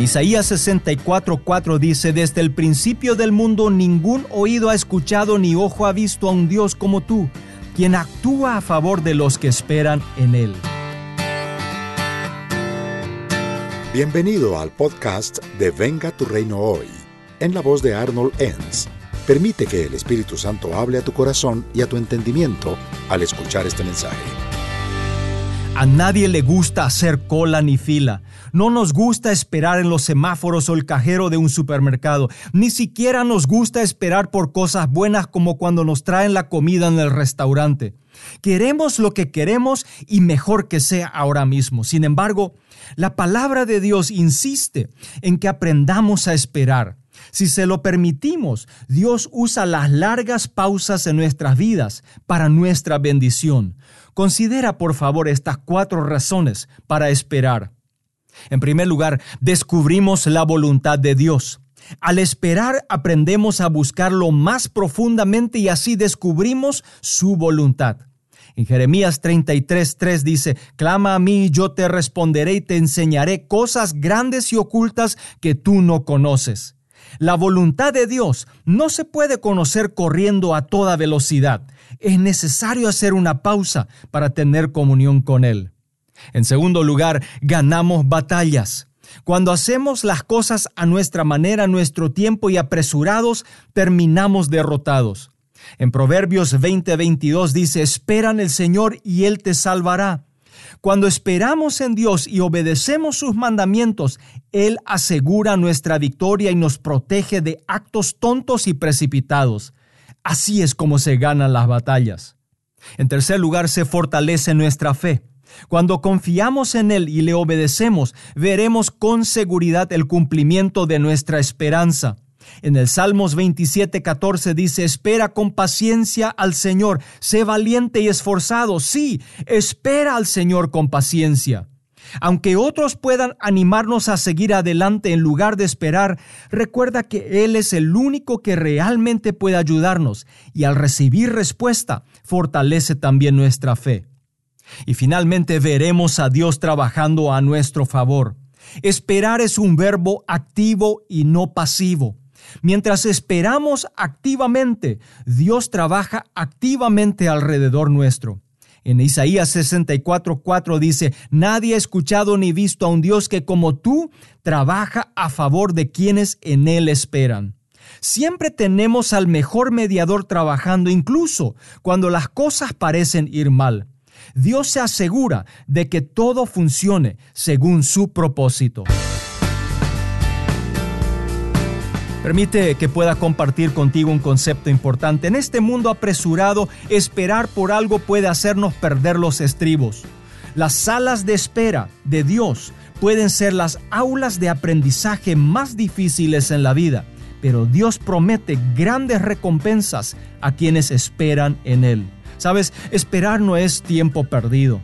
En Isaías 64:4 dice, desde el principio del mundo ningún oído ha escuchado ni ojo ha visto a un Dios como tú, quien actúa a favor de los que esperan en Él. Bienvenido al podcast de Venga tu Reino Hoy, en la voz de Arnold Enns. Permite que el Espíritu Santo hable a tu corazón y a tu entendimiento al escuchar este mensaje. A nadie le gusta hacer cola ni fila. No nos gusta esperar en los semáforos o el cajero de un supermercado. Ni siquiera nos gusta esperar por cosas buenas como cuando nos traen la comida en el restaurante. Queremos lo que queremos y mejor que sea ahora mismo. Sin embargo, la palabra de Dios insiste en que aprendamos a esperar. Si se lo permitimos, Dios usa las largas pausas en nuestras vidas para nuestra bendición. Considera por favor estas cuatro razones para esperar. En primer lugar, descubrimos la voluntad de Dios. Al esperar aprendemos a buscarlo más profundamente y así descubrimos su voluntad. En Jeremías 33:3 dice, Clama a mí y yo te responderé y te enseñaré cosas grandes y ocultas que tú no conoces. La voluntad de Dios no se puede conocer corriendo a toda velocidad. Es necesario hacer una pausa para tener comunión con Él. En segundo lugar, ganamos batallas. Cuando hacemos las cosas a nuestra manera, nuestro tiempo y apresurados, terminamos derrotados. En Proverbios 20:22 dice, esperan el Señor y Él te salvará. Cuando esperamos en Dios y obedecemos sus mandamientos, Él asegura nuestra victoria y nos protege de actos tontos y precipitados. Así es como se ganan las batallas. En tercer lugar, se fortalece nuestra fe. Cuando confiamos en Él y le obedecemos, veremos con seguridad el cumplimiento de nuestra esperanza. En el Salmos 27, 14 dice, espera con paciencia al Señor, sé valiente y esforzado. Sí, espera al Señor con paciencia. Aunque otros puedan animarnos a seguir adelante en lugar de esperar, recuerda que Él es el único que realmente puede ayudarnos y al recibir respuesta, fortalece también nuestra fe. Y finalmente veremos a Dios trabajando a nuestro favor. Esperar es un verbo activo y no pasivo. Mientras esperamos activamente, Dios trabaja activamente alrededor nuestro. En Isaías 64:4 dice, Nadie ha escuchado ni visto a un Dios que como tú trabaja a favor de quienes en Él esperan. Siempre tenemos al mejor mediador trabajando, incluso cuando las cosas parecen ir mal. Dios se asegura de que todo funcione según su propósito. Permite que pueda compartir contigo un concepto importante. En este mundo apresurado, esperar por algo puede hacernos perder los estribos. Las salas de espera de Dios pueden ser las aulas de aprendizaje más difíciles en la vida, pero Dios promete grandes recompensas a quienes esperan en Él. Sabes, esperar no es tiempo perdido.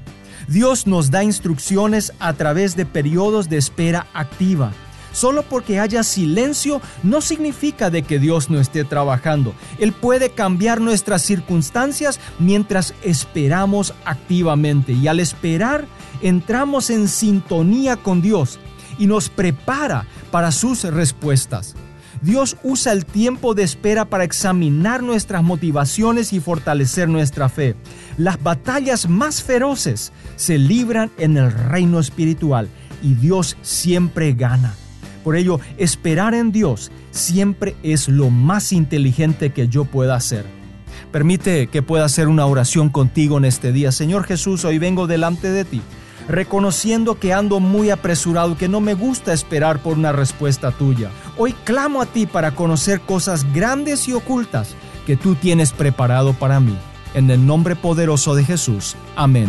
Dios nos da instrucciones a través de periodos de espera activa Solo porque haya silencio no significa de que Dios no esté trabajando. Él puede cambiar nuestras circunstancias mientras esperamos activamente. Y al esperar, entramos en sintonía con Dios y nos prepara para sus respuestas. Dios usa el tiempo de espera para examinar nuestras motivaciones y fortalecer nuestra fe. Las batallas más feroces se libran en el reino espiritual y Dios siempre gana. Por ello, esperar en Dios siempre es lo más inteligente que yo pueda hacer. Permite que pueda hacer una oración contigo en este día. Señor Jesús, hoy vengo delante de ti, reconociendo que ando muy apresurado, que no me gusta esperar por una respuesta tuya. Hoy clamo a ti para conocer cosas grandes y ocultas que tú tienes preparado para mí. En el nombre poderoso de Jesús. Amén.